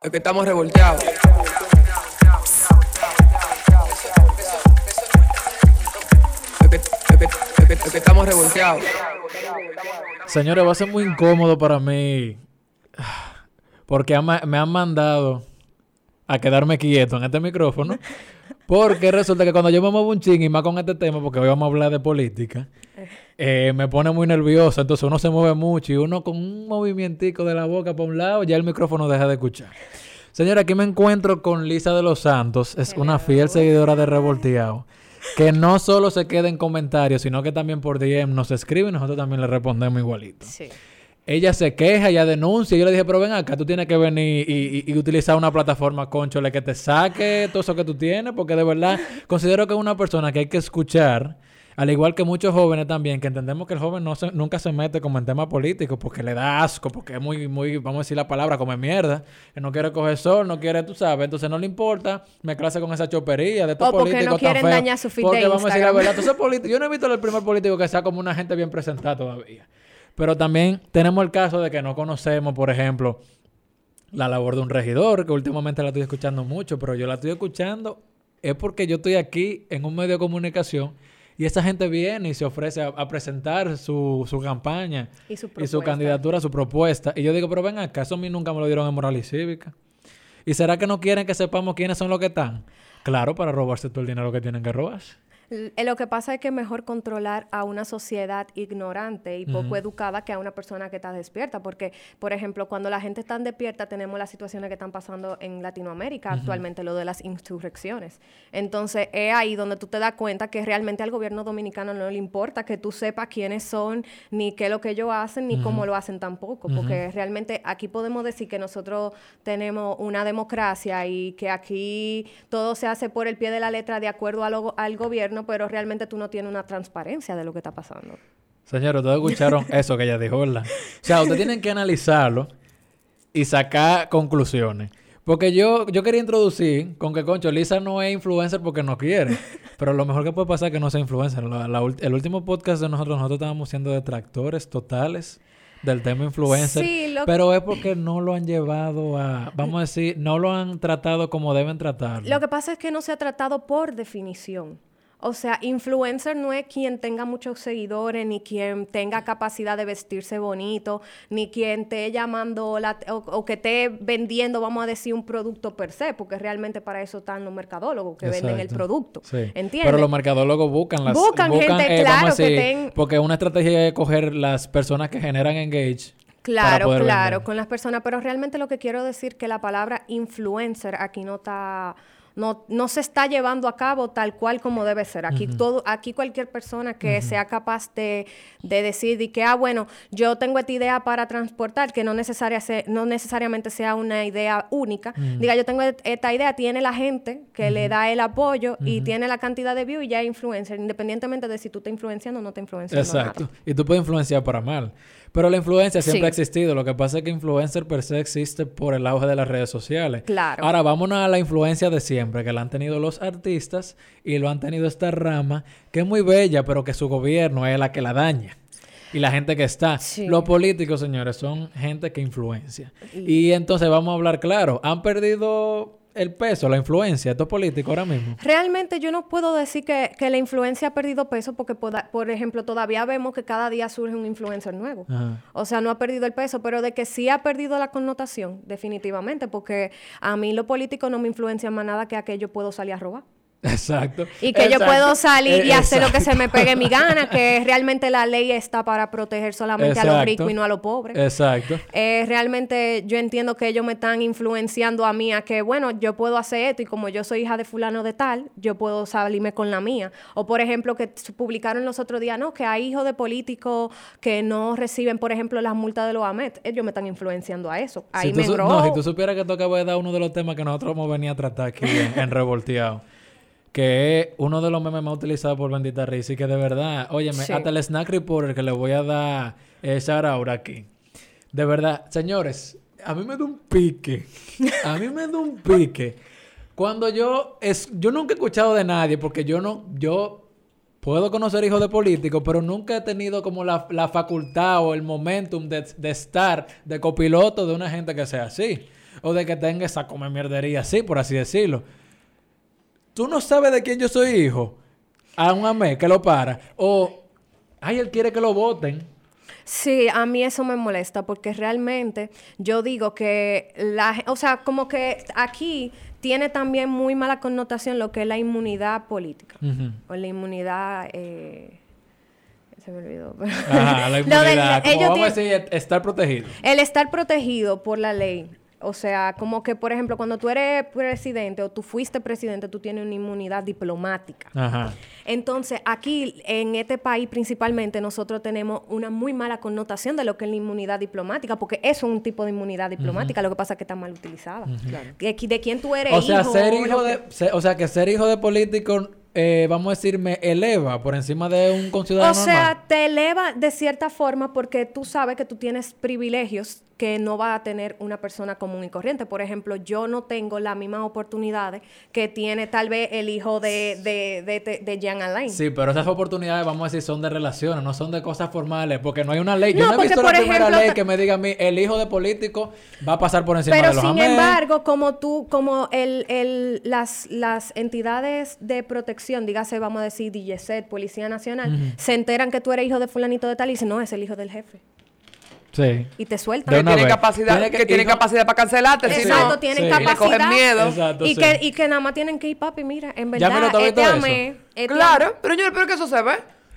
Es que estamos revolteados. Estamos revolteados. Señores, va a ser muy incómodo para mí. Porque me han mandado a quedarme quieto en este micrófono. Porque resulta que cuando yo me muevo un ching y más con este tema, porque hoy vamos a hablar de política, eh, me pone muy nervioso. Entonces uno se mueve mucho y uno con un movimientico de la boca para un lado, ya el micrófono deja de escuchar. Señora, aquí me encuentro con Lisa de los Santos. Es una fiel seguidora de Revolteado. Que no solo se queda en comentarios, sino que también por DM nos escribe y nosotros también le respondemos igualito. Sí. Ella se queja, ella denuncia. Yo le dije, pero ven acá, tú tienes que venir y, y- y utilizar una plataforma, conchole, que te saque todo eso que tú tienes, porque de verdad considero que es una persona que hay que escuchar, al igual que muchos jóvenes también, que entendemos que el joven no se- nunca se mete como en temas políticos, porque le da asco, porque es muy, muy, vamos a decir la palabra, como mierda, que no quiere coger sol, no quiere, tú sabes, entonces no le importa mezclarse con esa chopería de estos O porque no tan quieren feos, dañar su feed Porque de vamos a decir la verdad, entonces político, yo no he visto el primer político que sea como una gente bien presentada todavía. Pero también tenemos el caso de que no conocemos, por ejemplo, la labor de un regidor, que últimamente la estoy escuchando mucho, pero yo la estoy escuchando es porque yo estoy aquí en un medio de comunicación y esa gente viene y se ofrece a, a presentar su, su campaña Y su y su candidatura, su propuesta. Y yo digo, pero ven acá, eso a mí nunca me lo dieron en moral y cívica. ¿Y será que no quieren que sepamos quiénes son los que están? Claro, para robarse todo el dinero que tienen que robarse. Lo que pasa es que es mejor controlar a una sociedad ignorante y poco educada que a una persona que está despierta. Porque, por ejemplo, cuando la gente está despierta, tenemos las situaciones que están pasando en Latinoamérica actualmente, lo de las insurrecciones. Entonces, es ahí donde tú te das cuenta que realmente al gobierno dominicano no le importa que tú sepas quiénes son, ni qué es lo que ellos hacen, ni cómo lo hacen tampoco. Porque realmente aquí podemos decir que nosotros tenemos una democracia y que aquí todo se hace por el pie de la letra de acuerdo a lo- al gobierno, pero realmente tú no tienes una transparencia de lo que está pasando. Señores, ustedes escucharon eso que ella dijo, ¿verdad? O sea, ustedes tienen que analizarlo y sacar conclusiones. Porque yo, yo quería introducir con que, concho, Lisa no es influencer porque no quiere. Pero lo mejor que puede pasar es que no sea influencer. La- la ult- el último podcast de nosotros, nosotros estábamos siendo detractores totales del tema influencer. Sí, lo- Pero es porque no lo han llevado a, vamos a decir, no lo han tratado como deben tratarlo. Lo que pasa es que no se ha tratado por definición. O sea, influencer no es quien tenga muchos seguidores, ni quien tenga capacidad de vestirse bonito, ni quien esté llamando la- o, o que esté vendiendo, vamos a decir, un producto per se, porque realmente para eso están los mercadólogos que venden el producto. Sí. ¿Entiendes? Pero los mercadólogos buscan las... Buscan gente, vamos a claro, que ten- Porque una estrategia es coger las personas que generan engage para Claro, claro, vender. con las personas, pero realmente lo que quiero decir que la palabra influencer aquí no está no, no se está llevando a cabo tal cual como debe ser. Aquí todo, aquí cualquier persona que sea capaz de, de decir y que, ah, bueno, yo tengo esta idea para transportar, que no, necesaria se- no necesariamente sea una idea única. Diga, yo tengo esta idea, tiene la gente que le da el apoyo y tiene la cantidad de views y ya es influencer, independientemente de si tú te influenciando o no te influenciando. Exacto. Y tú puedes influenciar para mal. Pero la influencia siempre Sí. ha existido. Lo que pasa es que influencer per se existe por el auge de las redes sociales. Claro. Ahora vámonos a la influencia de siempre, que la han tenido los artistas y lo han tenido esta rama, que es muy bella, pero que su gobierno es la que la daña. Y la gente que está. Sí. Los políticos, señores, son gente que influencia. Y entonces vamos a hablar claro. Han perdido el peso, la influencia, estos políticos ahora mismo. Realmente yo no puedo decir que, que la influencia ha perdido peso porque, poda- por ejemplo, todavía vemos que cada día surge un influencer nuevo. Ajá. O sea, no ha perdido el peso, pero de que sí ha perdido la connotación, definitivamente, porque a mí lo político no me influencia más nada que a que yo puedo salir a robar. Exacto. Y que yo puedo salir y Eh, hacer lo que se me pegue mi gana, que realmente la ley está para proteger solamente a los ricos y no a los pobres. Exacto. Eh, realmente yo entiendo que ellos me están influenciando a mí a que, bueno, yo puedo hacer esto y como yo soy hija de fulano de tal, yo puedo salirme con la mía. O por ejemplo, que publicaron los otros días, no, que hay hijos de políticos que no reciben, por ejemplo, las multas de los AMET. Ellos me están influenciando a eso. Ahí si me no, si tú supieras que tú acabas de dar uno de los temas que nosotros hemos venido a tratar aquí en, en Revolteado, que es uno de los memes más utilizados por Bendita Risa y que de verdad, óyeme, Sí. hasta el Snack Reporter que le voy a dar esa ahora aquí. De verdad, señores, a mí me da un pique. A mí me da un pique. Cuando yo es yo nunca he escuchado de nadie porque yo no yo puedo conocer hijos de políticos, pero nunca he tenido como la, la facultad o el momentum de, de estar de copiloto de una gente que sea así. o de que tenga esa come mierdería así, por así decirlo. Tú no sabes de quién yo soy hijo. A un amé que lo para. O, ay, él quiere que lo voten. Sí, a mí eso me molesta porque realmente yo digo que la, o sea, como que aquí tiene también muy mala connotación lo que es la inmunidad política o la inmunidad, eh, se me olvidó. Ajá, la inmunidad. Como ellos vamos a decir, estar protegido. El estar protegido por la ley. O sea, como que, por ejemplo, cuando tú eres presidente o tú fuiste presidente, tú tienes una inmunidad diplomática. Ajá. Entonces, aquí en este país principalmente nosotros tenemos una muy mala connotación de lo que es la inmunidad diplomática, porque eso es un tipo de inmunidad diplomática, lo que pasa es que está mal utilizada. Claro. De, qui- de quién tú eres O sea, hijo, ser hijo que- de... se- o sea, que ser hijo de político, eh, vamos a decir, me eleva por encima de un conciudadano O sea, te eleva de cierta forma porque tú sabes que tú tienes privilegios que no va a tener una persona común y corriente. Por ejemplo, yo no tengo las mismas oportunidades que tiene tal vez el hijo de, de, de, de, de Jean Alain. Sí, pero esas oportunidades, vamos a decir, son de relaciones, no son de cosas formales, porque no hay una ley. Yo No, no, he visto la primera ejemplo, ley ta- que me diga a mí, el hijo de político va a pasar por encima Pero de los sin amén. embargo, como tú, como el, el, las, las entidades de protección, dígase, vamos a decir, DGCET, Policía Nacional, se enteran que tú eres hijo de fulanito de tal y dicen, no, es el hijo del jefe. Sí. Y te sueltan. Que una tiene vez. capacidad, que- que, tiene y no- capacidad para cancelarte, si Exacto, no, tienen Sí. capacidad. cogen miedo. Exacto, y, sí. que, y que nada más tienen que ir, papi, mira, en Ya me lo verdad, este este Claro, pero yo espero que eso se ve.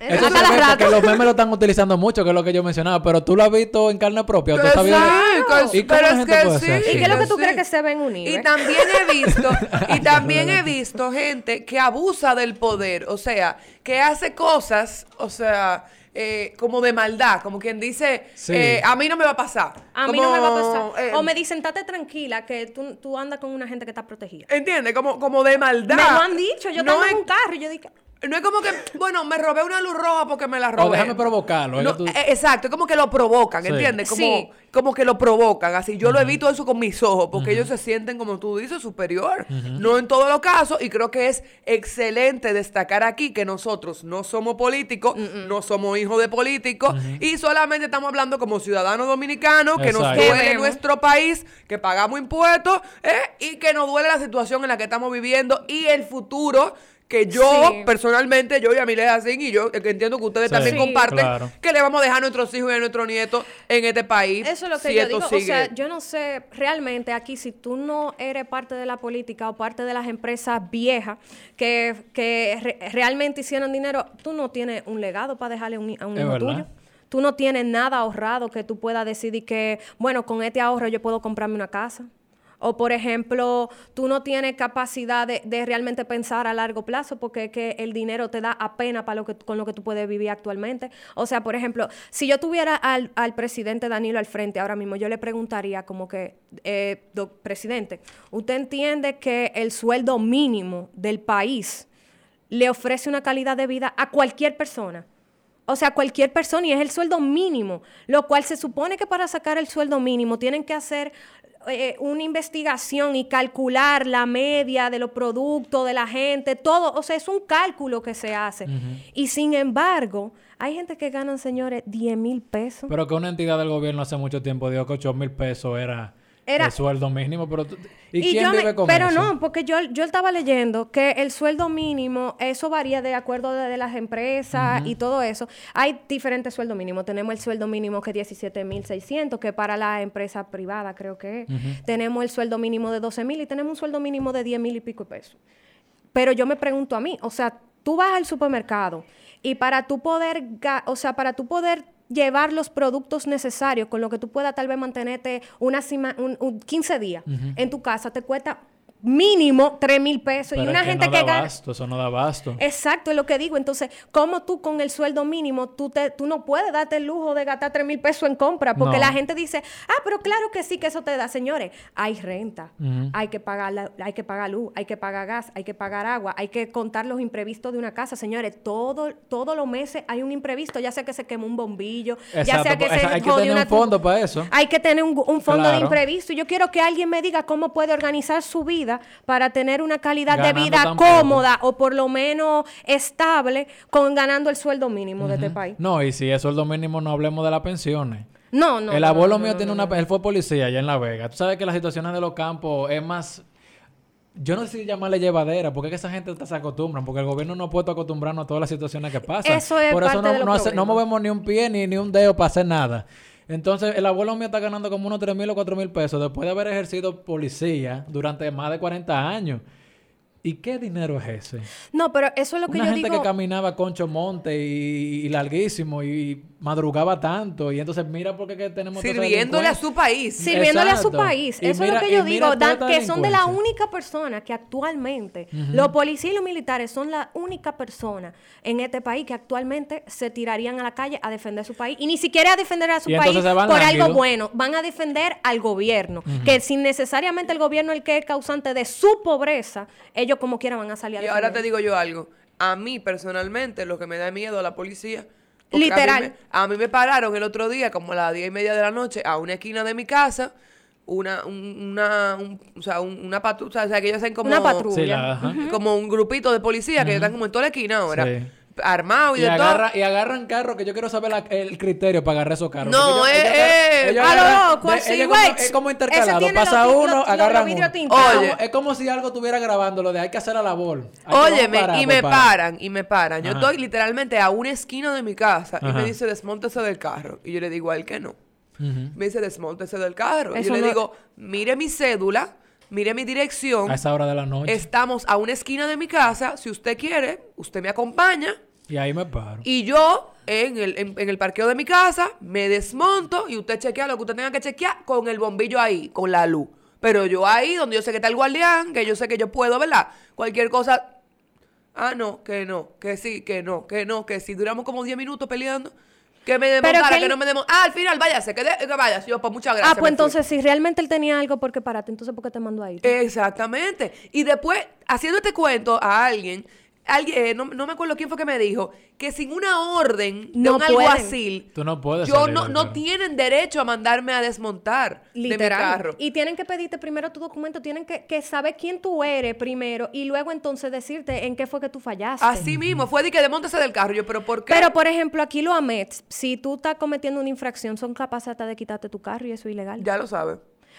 Eso rato. porque los memes lo están utilizando mucho, que es lo que yo mencionaba, pero tú lo has visto en carne propia. ¿o tú viendo? Exacto, ¿Y pero es que sí. ¿Y qué es lo que tú Sí. crees que se ven unidos? Y también he visto, y también he visto gente que abusa del poder, o sea, que hace cosas, o sea, eh, como de maldad, como quien dice, Sí. eh, a mí no me va a pasar. A mí no me va a pasar. eh, o me dicen, estate tranquila, que tú, tú andas con una gente que está protegida. ¿Entiendes? Como, como de maldad. Me lo han dicho. Yo no tengo es, un carro y yo dije, no es como que, bueno, me robé una luz roja porque me la robé. O déjame provocarlo. es No, tú- eh, exacto, es como que lo provocan, Sí. ¿entiendes? Como, Sí. como que lo provocan, así. Yo lo he visto eso con mis ojos, porque ellos se sienten, como tú dices, superior. No en todos los casos, y creo que es excelente destacar aquí que nosotros no somos políticos, no somos hijos de políticos, y solamente estamos hablando como ciudadanos dominicanos, que nos Exacto. duele Debemos. nuestro país, que pagamos impuestos, ¿eh? y que nos duele la situación en la que estamos viviendo y el futuro que yo Sí. personalmente, yo y Amelia Asín y yo, eh, que entiendo que ustedes Sí. también Sí. comparten, Claro. que le vamos a dejar a nuestros hijos y a nuestros nietos en este país. Eso es lo que si yo digo. sigue. O sea, yo no sé, realmente aquí, si tú no eres parte de la política o parte de las empresas viejas que, que re- realmente hicieron dinero, tú no tienes un legado para dejarle a un, a un Es hijo verdad. tuyo. Tú no tienes nada ahorrado que tú puedas decidir que, bueno, con este ahorro yo puedo comprarme una casa. O, por ejemplo, tú no tienes capacidad de, realmente pensar a largo plazo porque es que el dinero te da apenas para lo que, con lo que tú puedes vivir actualmente. O sea, por ejemplo, si yo tuviera al, presidente Danilo al frente ahora mismo, yo le preguntaría como que, eh, presidente, ¿usted entiende que el sueldo mínimo del país le ofrece una calidad de vida a cualquier persona? O sea, cualquier persona y es el sueldo mínimo, lo cual se supone que para sacar el sueldo mínimo tienen que hacer eh, una investigación y calcular la media de los productos de la gente, todo, o sea, es un cálculo que se hace. Y sin embargo, hay gente que ganan, señores, 10 mil pesos. Pero que una entidad del gobierno hace mucho tiempo dijo que 8 mil pesos era, Era- el sueldo mínimo. Pero tú- ¿Y, quién yo vive con pero eso? no, porque yo, yo estaba leyendo que el sueldo mínimo, eso varía de acuerdo de, de las empresas y todo eso. Hay diferentes sueldos mínimos. Tenemos el sueldo mínimo que es 17.600, que para la empresa privada creo que es. Tenemos el sueldo mínimo de 12.000 y tenemos un sueldo mínimo de 10.000 y pico de pesos. Pero yo me pregunto a mí, o sea, tú vas al supermercado y para tú poder, o sea, para tú poder llevar los productos necesarios con lo que tú puedas tal vez mantenerte una un, un 15 días en tu casa, te cuesta mínimo 3 mil pesos. Pero y es una que gente no que da gana... abasto, eso no da abasto. Exacto, es lo que digo. Entonces, ¿cómo tú con el sueldo mínimo, tú, te, tú no puedes darte el lujo de gastar 3 mil pesos en compra? Porque No. la gente dice, ah, pero claro que sí, que eso te da. Señores, hay renta, hay, que pagar la- hay que pagar luz, hay que pagar gas, hay que pagar agua, hay que contar los imprevistos de una casa. Señores, todo, todos los meses hay un imprevisto, ya sea que se quemó un bombillo, ya sea que pues, se hay que tener una un fondo para eso. Hay que tener un, un fondo de imprevisto. Y Yo quiero que alguien me diga cómo puede organizar su vida para tener una calidad de vida poco. cómoda o por lo menos estable con ganando el sueldo mínimo de este país. No, y si es sueldo mínimo, no hablemos de las pensiones. No, no. el abuelo no, mío no, tiene una... Él fue policía allá en La Vega. Tú sabes que las situaciones de los campos es más... Yo no sé si llamarle llevadera, porque es que esa gente se acostumbran, porque el gobierno no ha puesto a acostumbrarnos a todas las situaciones que pasan. Eso es Por eso parte no, de no, hace- no movemos ni un pie ni, ni un dedo para hacer nada. Entonces, el abuelo mío está ganando como unos 3 mil o 4 mil pesos después de haber ejercido policía durante más de 40 años. ¿Y qué dinero es ese? No, pero eso es lo que Una yo gente digo. que caminaba concho monte y, y larguísimo y madrugaba tanto. Y entonces mira por qué que tenemos Sirviéndole a su país. Sirviéndole a su país. Y Eso mira- es lo que yo digo. que son de la única persona que actualmente, los policías y los militares son la única persona en este país que actualmente se tirarían a la calle a defender su país. Y ni siquiera a defender a su Y país por lánguidos. algo bueno. Van a defender al gobierno. Que sin necesariamente el gobierno el que es causante de su pobreza, ellos como quiera van a salir a Y ahora te digo yo algo. A mí, personalmente, lo que me da miedo a la policía. Porque Literal. A mí, me, a mí me pararon el otro día, como a las diez y media de la noche, a una esquina de mi casa. Una, un- una, un- o sea, un- una patrulla, o sea, que ellos hacen como... Una patrulla. Sí, la- ajá. Como un grupito de policía que están como en toda la esquina ahora. Sí. Armados y, Y, de agarra- todo. y agarran carros que yo quiero saber la- el criterio para agarrar esos carros. No, ellos- eh, ellos eh, agarran- ellos a lo agarran- loco, de- así, ellos güey. Es como intercalado. Pasa los uno, los- los agarran vidrios uno. Oye. Es como si algo estuviera grabando lo de hay que hacer la labor. Hay que vamos a Óyeme, parar, y me para. paran, y me paran. Yo Ajá. estoy literalmente a una esquina de mi casa y me dice, desmontese del carro. Y yo le digo a él que no. Me dice, desmontese del carro. Y yo le digo, mire mi cédula, mire mi dirección. A esa hora de la noche. Estamos a una esquina de mi casa. Si usted quiere, usted me acompaña. Y ahí me paro. Y yo, en el, en, en el parqueo de mi casa, me desmonto y usted chequea lo que usted tenga que chequear con el bombillo ahí, con la luz. Pero yo ahí, donde yo sé que está el guardián, que yo sé que yo puedo, ¿verdad? Cualquier cosa. Ah, no, que no, que sí, que no, que no, que sí. Duramos como 10 minutos peleando. Que me desmontara, que que, no me desmontara. Ah, al final, váyase, que, de- que vayas. Yo, pues muchas gracias. Ah, pues fui. entonces, si realmente él tenía algo por qué pararte, entonces ¿por qué te mandó ahí? Exactamente. Y después, haciendo este cuento a alguien, alguien eh, no, no me acuerdo quién fue que me dijo, que sin una orden de No un pueden. alguacil, Tú no puedes yo salir no, no tienen derecho a mandarme a desmontar de mi Literal. carro. Y tienen que pedirte primero tu documento, tienen que, que saber quién tú eres primero y luego entonces decirte en qué fue que tú fallaste. Así mismo, fue de que desmontese del carro. Yo, pero ¿por qué? Pero, por ejemplo, aquí los AMETs, si tú estás cometiendo una infracción, son capaces hasta de quitarte tu carro y eso es ilegal. ya lo sabe.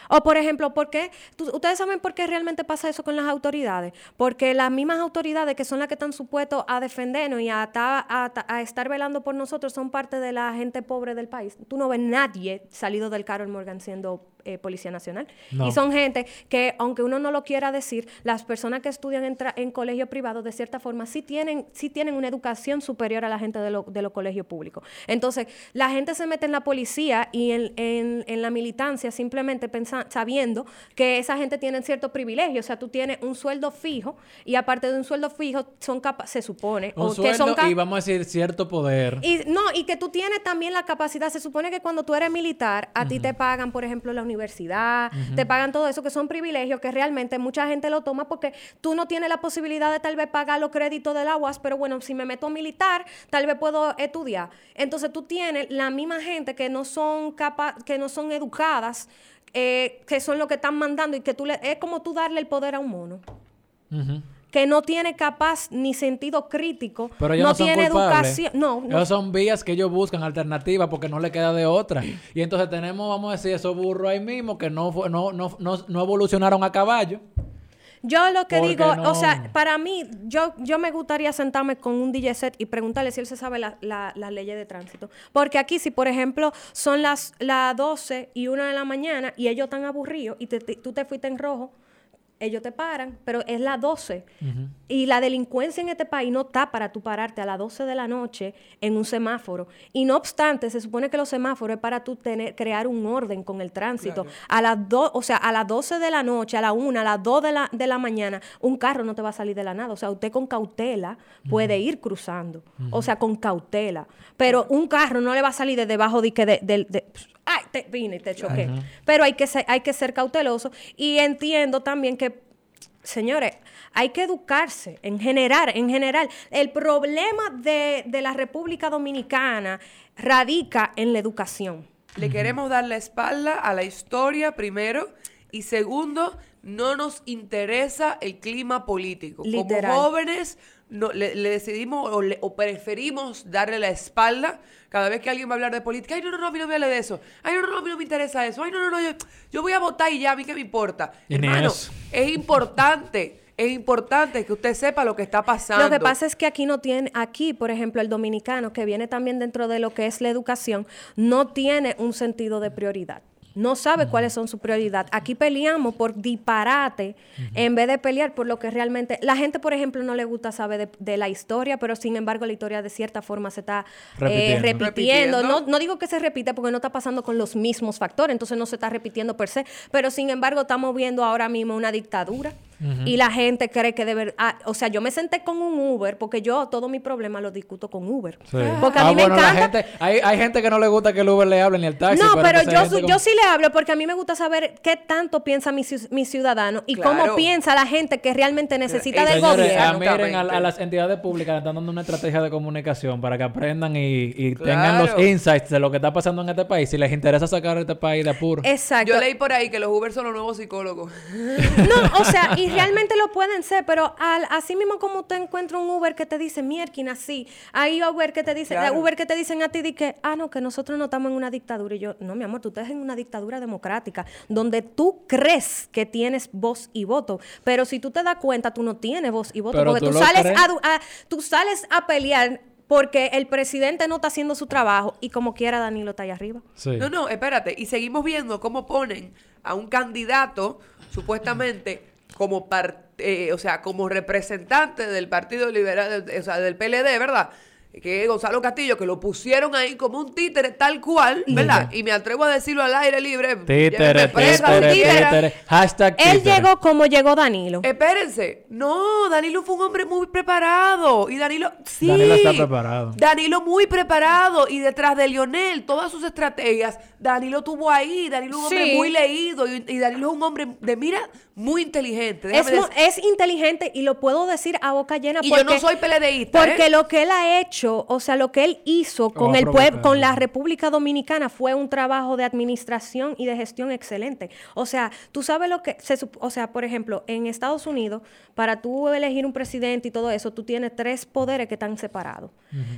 O, por ejemplo, ¿por qué? ¿Ustedes saben por qué realmente pasa eso con las autoridades? Porque las mismas autoridades que son las que están supuestos a defendernos y a, a estar velando por nosotros son parte de la gente pobre del país. Tú no ves nadie salido del Carol Morgan siendo eh, Policía Nacional. No. Y son gente que, aunque uno no lo quiera decir, las personas que estudian en, en colegios privados, de cierta forma, sí tienen, sí tienen una educación superior a la gente de, lo- de los colegios públicos. Entonces, la gente se mete en la policía y en, en- en la militancia simplemente sabiendo que esa gente tiene ciertos privilegios. O sea, tú tienes un sueldo fijo y aparte de un sueldo fijo, son capaces, se supone, Un o que sueldo son ca- y vamos a decir cierto poder. y no, y que tú tienes también la capacidad, se supone que cuando tú eres militar, a ti te pagan, por ejemplo, la universidad, te pagan todo eso, que son privilegios que realmente mucha gente lo toma porque tú no tienes la posibilidad de tal vez pagar los créditos del aguas, pero bueno, si me meto a militar, tal vez puedo estudiar. Entonces tú tienes la misma gente que no son capa que no son educadas, eh, que son los que están mandando y que tú le, es como tú darle el poder a un mono. Que no tiene capaz ni sentido crítico, Pero ellos no, tiene culpables. educación, no, no Esos son vías que ellos buscan, alternativas, porque no le queda de otra. Y entonces tenemos, vamos a decir, esos burros ahí mismo que no, no, no, no, no evolucionaron a caballo. Yo lo que digo, no- o sea, para mí, yo, yo me gustaría sentarme con un DJ set y preguntarle si él se sabe la- la- las leyes de tránsito. Porque aquí, si por ejemplo son las, las 12 y 1 de la mañana y ellos están aburridos y te- te- tú te fuiste en rojo, ellos te paran, pero es las 12. Y la delincuencia en este país no está para tú pararte a las 12 de la noche en un semáforo. Y no obstante, se supone que los semáforos es para tú tener, crear un orden con el tránsito. A las dos, o sea, a las 12 de la noche, a la 1, a las 2 de la, de la mañana, un carro no te va a salir de la nada. O sea, usted con cautela puede ir cruzando. O sea, con cautela. Pero un carro no le va a salir de debajo de que de, del- de- ay, te vine y te choqué. Ajá. Pero hay que ser, hay que ser cauteloso. Y entiendo también que Señores, hay que educarse en general, en general. El problema de, de la República Dominicana radica en la educación. Le queremos dar la espalda a la historia primero y segundo, no nos interesa el clima político. Literal. Como jóvenes no, le, le decidimos o, le- o preferimos darle la espalda cada vez que alguien va a hablar de política. Ay, no, no, no, a mí no me hable de eso. Ay, no, no, no, a mí no me interesa eso. Ay, no, no, no, yo, yo voy a votar y ya, a mí qué me importa. Hermano, eso. es importante, es importante que usted sepa lo que está pasando. Lo que pasa es que aquí no tiene, aquí, por ejemplo, el dominicano, que viene también dentro de lo que es la educación, no tiene un sentido de prioridad. No sabe cuáles son sus prioridades. Aquí peleamos por disparate en vez de pelear por lo que realmente... La gente, por ejemplo, no le gusta saber de, de la historia, pero sin embargo la historia de cierta forma se está eh, Repitiendo. repitiendo. Repitiendo. No, no digo que se repite porque no está pasando con los mismos factores, entonces no se está repitiendo per se, pero sin embargo estamos viendo ahora mismo una dictadura y la gente cree que debe, ah, o sea, yo me senté con un Uber porque yo todo mi problema lo discuto con Uber. Sí. Porque a Ah, mí me bueno, la encanta gente, hay, hay gente que no le gusta que el Uber le hable ni el taxi. no, pero yo, gente su- como- yo sí le hablo porque a mí me gusta saber qué tanto piensa mi, mi ciudadano y cómo piensa la gente que realmente necesita y del Señores, gobierno. ah, miren, a, las entidades públicas le están dando una estrategia de comunicación para que aprendan y, y Claro. tengan los insights de lo que está pasando en este país. Si les interesa sacar este país de apuro. Exacto. Yo leí por ahí que los Uber son los nuevos psicólogos. No, o sea, y realmente lo pueden ser, pero al, así mismo como usted encuentra un Uber que te dice, mierkin, así, hay Uber que te dicen, Claro. Uber que te dicen a ti de que, ah, no, que nosotros no estamos en una dictadura. Y yo, no, mi amor, tú estás en una dictadura democrática, donde tú crees que tienes voz y voto, pero si tú te das cuenta, tú no tienes voz y voto, Pero porque tú sales a, du- a- tú sales a pelear porque el presidente no está haciendo su trabajo y como quiera Danilo está ahí arriba. Sí. No, no, espérate. Y seguimos viendo cómo ponen a un candidato, supuestamente, como par- eh, o sea, como representante del Partido Liberal, o sea, del PLD, ¿verdad? Que es Gonzalo Castillo, que lo pusieron ahí como un títere tal cual, ¿verdad? Y me atrevo a decirlo al aire libre. Títere, títere, títere. Hashtag Él llegó como llegó Danilo. Espérense, no, Danilo fue un hombre muy preparado y Danilo, sí, Danilo está preparado. Danilo muy preparado y detrás de Lionel, todas sus estrategias, Danilo tuvo ahí, Danilo es un hombre muy leído y, y Danilo es un hombre de mira muy inteligente. Es, inteligente y lo puedo decir a boca llena y porque, yo no soy PLDista, porque ¿eh? lo que él ha hecho, o sea, lo que él hizo con el pueblo, con la República Dominicana fue un trabajo de administración y de gestión excelente. O sea, tú sabes lo que se, o sea, por ejemplo, en Estados Unidos, para tú elegir un presidente y todo eso, tú tienes tres poderes que están separados.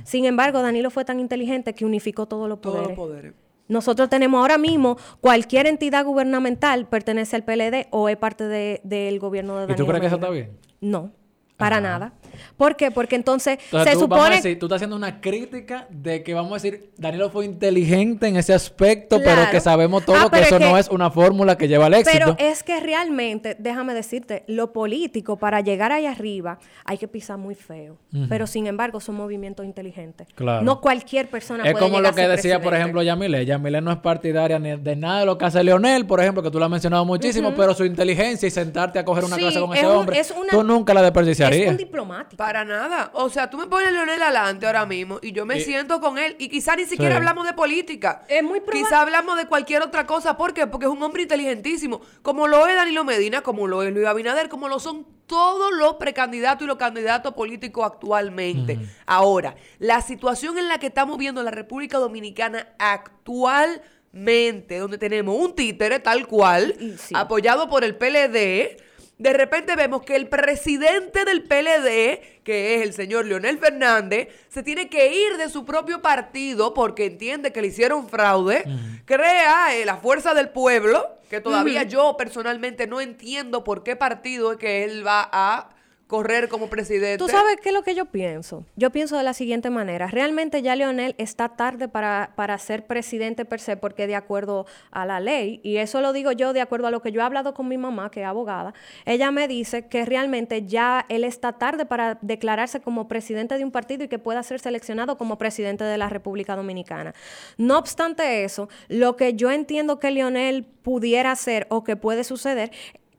Sin embargo, Danilo fue tan inteligente que unificó todos los todos poderes. los poderes. Nosotros tenemos ahora mismo cualquier entidad gubernamental pertenece al PLD o es parte de- del gobierno de ¿Y Danilo tú crees que eso está bien? No, para nada. ¿Por qué? Porque entonces, Entonces, se tú, vamos a supone decir, tú estás haciendo una crítica de que vamos a decir, Danilo fue inteligente en ese aspecto, Claro. pero que sabemos todo Ah, que pero es eso no que- es una fórmula que lleva al éxito. Pero es que realmente, déjame decirte, lo político para llegar ahí arriba hay que pisar muy feo. Pero sin embargo son movimientos inteligentes. Claro. No cualquier persona Es puede como llegar lo que a ser decía, por presidente. ejemplo, Yamile. Yamile no es partidaria ni de nada de lo que hace Leonel, por ejemplo, que tú lo has mencionado muchísimo, pero su inteligencia y sentarte a coger una Sí, clase con es ese un- hombre, es una- tú nunca la Es desperdiciarías. un diplomático. Para nada. O sea, tú me pones a Leonel adelante ahora mismo y yo me Y- siento con él y quizá ni siquiera Sí. hablamos de política. Es muy proba- Quizá hablamos de cualquier otra cosa. ¿Por qué? Porque es un hombre inteligentísimo. Como lo es Danilo Medina, como lo es Luis Abinader, como lo son todos los precandidatos y los candidatos políticos actualmente. Ahora, la situación en la que estamos viendo la República Dominicana actualmente, donde tenemos un títere tal cual, sí. apoyado por el PLD, de repente vemos que el presidente del PLD, que es el señor Leonel Fernández, se tiene que ir de su propio partido porque entiende que le hicieron fraude, crea eh, la fuerza del pueblo, que todavía yo personalmente no entiendo por qué partido es que él va a correr como presidente. ¿Tú sabes qué es lo que yo pienso? Yo pienso de la siguiente manera. Realmente ya Leonel está tarde para, para ser presidente per se porque de acuerdo a la ley, y eso lo digo yo de acuerdo a lo que yo he hablado con mi mamá, que es abogada, ella me dice que realmente ya él está tarde para declararse como presidente de un partido y que pueda ser seleccionado como presidente de la República Dominicana. No obstante eso, lo que yo entiendo que Leonel pudiera hacer o que puede suceder,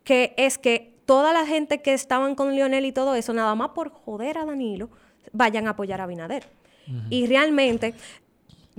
que es que toda la gente que estaban con Lionel y todo eso, nada más por joder a Danilo, vayan a apoyar a Binader. Y realmente,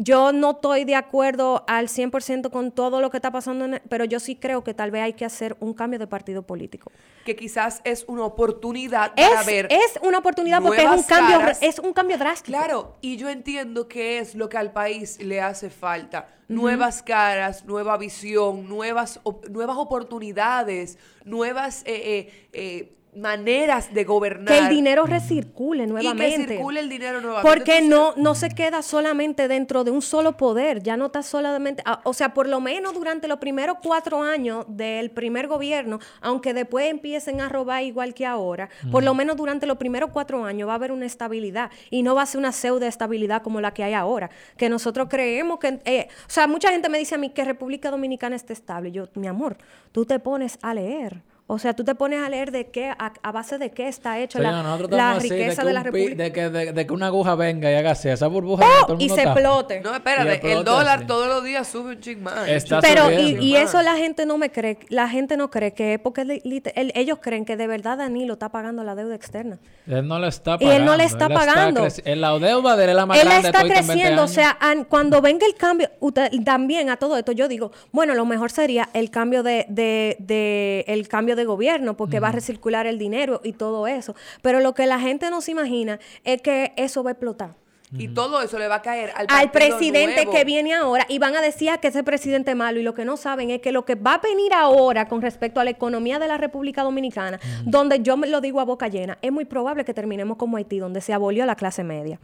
yo no estoy de acuerdo al 100% con todo lo que está pasando, en el- pero yo sí creo que tal vez hay que hacer un cambio de partido político. que quizás es una oportunidad para Es, ver es una oportunidad porque es un cambio, caras. es un cambio drástico. Claro, y yo entiendo que es lo que al país le hace falta. Nuevas caras, nueva visión, nuevas, op- nuevas oportunidades, nuevas eh, eh, eh, maneras de gobernar. Que el dinero recircule y nuevamente. que circule el dinero nuevamente. Porque no, no se queda solamente dentro de un solo poder, ya no está solamente, ah, o sea, por lo menos durante los primeros cuatro años del primer gobierno, aunque después empiecen a robar igual que ahora, por lo menos durante los primeros cuatro años va a haber una estabilidad y no va a ser una pseudo estabilidad como la que hay ahora, que nosotros creemos que, eh, o sea, mucha gente me dice a mí que República Dominicana está estable. Yo, mi amor, tú te pones a leer. O sea, tú te pones a leer de qué, a, a base de qué está hecho la, la así, riqueza que de la República. de, que, de, de que una aguja venga y haga así, esa burbuja ¡Oh! todo el y mundo se está. explote. No, Y espérate, el el dólar todos los días sube un ching más. Está Pero, y, y eso la gente no me cree, la gente no cree que es porque el- ellos creen que de verdad Danilo está pagando la deuda externa. Él no le está Y pagando. él no le está pagando. en la deuda de él es la más Él grande de está todo y con 20 creciendo, o sea, an- cuando venga el cambio, usted- también a todo esto, yo digo, bueno, lo mejor sería el cambio de, de- de- el cambio de gobierno, porque va a recircular el dinero y todo eso. Pero lo que la gente no se imagina es que eso va a explotar. Y todo eso le va a caer al, al presidente nuevo. que viene ahora y van a decir ah, que ese presidente es malo y lo que no saben es que lo que va a venir ahora con respecto a la economía de la República Dominicana, donde yo me lo digo a boca llena, es muy probable que terminemos como Haití, donde se abolió la clase media.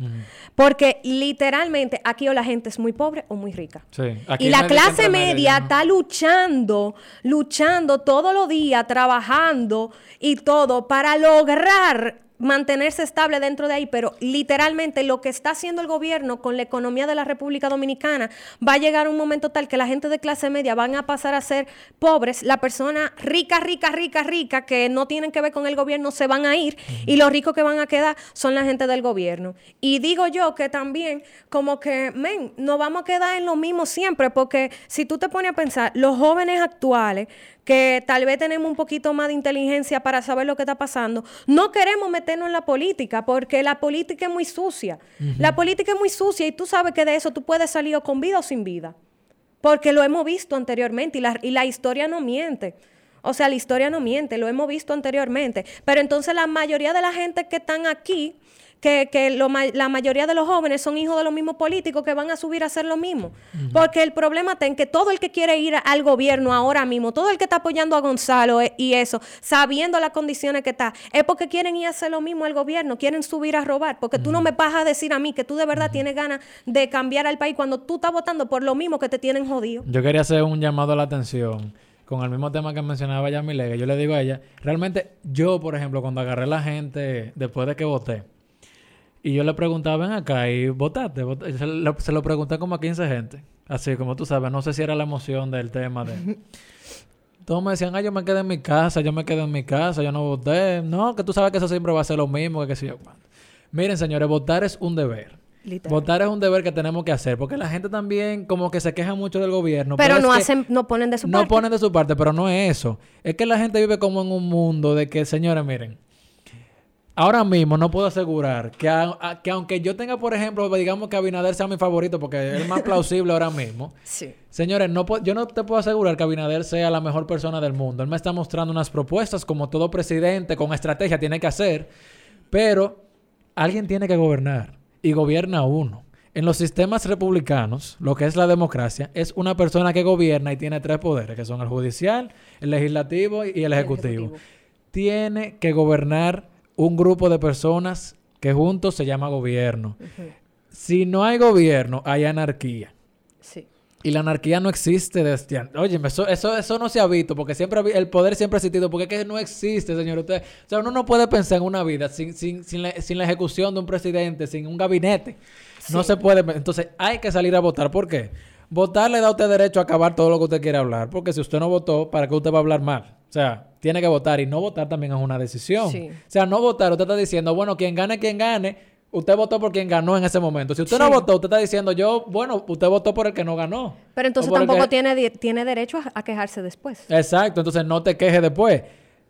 Porque literalmente aquí o la gente es muy pobre o muy rica. Sí, aquí Y la clase media está luchando, luchando todos los días, trabajando y todo para lograr mantenerse estable dentro de ahí, pero literalmente lo que está haciendo el gobierno con la economía de la República Dominicana va a llegar un momento tal que la gente de clase media van a pasar a ser pobres, la persona rica, rica, rica, rica, que no tienen que ver con el gobierno, se van a ir y los ricos que van a quedar son la gente del gobierno. Y digo yo que también como que, men, no vamos a quedar en lo mismo siempre, porque si tú te pones a pensar, los jóvenes actuales, que tal vez tenemos un poquito más de inteligencia para saber lo que está pasando, no queremos meternos en la política, porque la política es muy sucia. La política es muy sucia y tú sabes que de eso tú puedes salir o con vida o sin vida. Porque lo hemos visto anteriormente y la, y la historia no miente. O sea, la historia no miente, lo hemos visto anteriormente. Pero entonces la mayoría de la gente que están aquí, que, que lo la mayoría de los jóvenes son hijos de los mismos políticos que van a subir a hacer lo mismo. Porque el problema está en que todo el que quiere ir al gobierno ahora mismo, todo el que está apoyando a Gonzalo eh, y eso, sabiendo las condiciones que está, es porque quieren ir a hacer lo mismo al gobierno, quieren subir a robar. Porque tú no me vas a decir a mí que tú de verdad tienes ganas de cambiar al país cuando tú estás votando por lo mismo que te tienen jodido. Yo quería hacer un llamado a la atención con el mismo tema que mencionaba ya. Yo le digo a ella, realmente yo, por ejemplo, cuando agarré la gente después de que voté, y yo le preguntaba, ven acá, y votaste, Vota-". Se, lo, se lo pregunté como a 15 gente. Así como tú sabes, no sé si era la emoción del tema de... Todos me decían, ah, yo me quedé en mi casa, yo me quedé en mi casa, yo no voté. No, que tú sabes que eso siempre va a ser lo mismo, que qué sé yo. Miren, señores, votar es un deber. Literal. Votar es un deber que tenemos que hacer, porque la gente también como que se queja mucho del gobierno. Pero no hacen, no ponen de su No parte. ponen de su parte, pero no es eso. Es que la gente vive como en un mundo de que, señores, miren, ahora mismo no puedo asegurar que, a- a- que aunque yo tenga, por ejemplo, digamos que Abinader sea mi favorito, porque es el más plausible ahora mismo, Sí. Señores, no yo no te puedo asegurar que Abinader sea la mejor persona del mundo. Él me está mostrando unas propuestas como todo presidente con estrategia tiene que hacer, pero alguien tiene que gobernar y gobierna uno. En los sistemas republicanos, lo que es la democracia, es una persona que gobierna y tiene tres poderes, que son el judicial, el legislativo y el ejecutivo. ejecutivo. Tiene que gobernar un grupo de personas que juntos se llama gobierno. Si no hay gobierno, hay anarquía. Sí. Y la anarquía no existe desde. Oye, eso, eso, eso no se ha visto, porque siempre el poder siempre ha existido, porque es que no existe, señor. Usted, o sea, uno no puede pensar en una vida sin, sin, sin, la, sin la ejecución de un presidente, sin un gabinete. No se puede. Entonces, hay que salir a votar. ¿Por qué? Votar le da a usted derecho a acabar todo lo que usted quiere hablar, porque si usted no votó, ¿para qué usted va a hablar mal? O sea, tiene que votar y no votar también es una decisión. Sí. O sea, no votar, usted está diciendo, bueno, quien gane, quien gane, usted votó por quien ganó en ese momento. Si usted no votó, usted está diciendo, yo, bueno, usted votó por el que no ganó. Pero entonces tampoco que- tiene, tiene derecho a, a quejarse después. Exacto, entonces no te quejes después.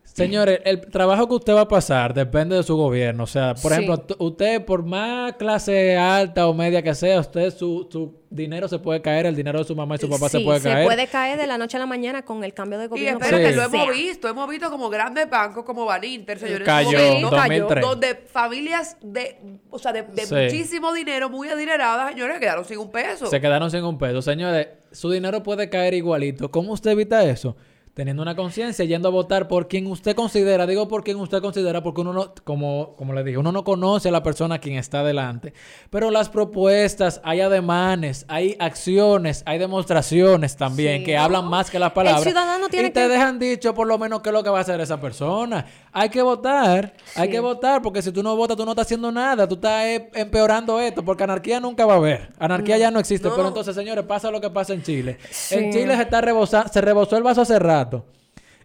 Señores, el trabajo que usted va a pasar depende de su gobierno. O sea, por Sí. ejemplo, usted, por más clase alta o media que sea, usted, su, su dinero se puede caer, el dinero de su mamá y su papá se Sí, puede caer. puede caer de la noche a la mañana con el cambio de Y gobierno. espera Sí. que lo sea. hemos visto, hemos visto como grandes bancos como Baninter, señores, Cayó en su en momento, 2003. donde familias de, o sea, de, de Sí. muchísimo dinero, muy adineradas, señores, quedaron sin un peso. Se quedaron sin un peso. Señores, su dinero puede caer igualito. ¿Cómo usted evita eso? Teniendo una conciencia, yendo a votar por quien usted considera, digo por quien usted considera, porque uno no, como, como le dije, uno no conoce a la persona a quien está delante. Pero las propuestas, hay ademanes, hay acciones, hay demostraciones también Sí. que hablan más que las palabras. ciudadano tiene y te que- dejan dicho por lo menos qué es lo que va a hacer esa persona. Hay que votar, hay que votar, porque si tú no votas, tú no estás haciendo nada, tú estás eh, empeorando esto, porque anarquía nunca va a haber. Anarquía ya no existe. No. Pero entonces, señores, pasa lo que pasa en Chile. Sí. En Chile se está rebosa- se rebosó el vaso hace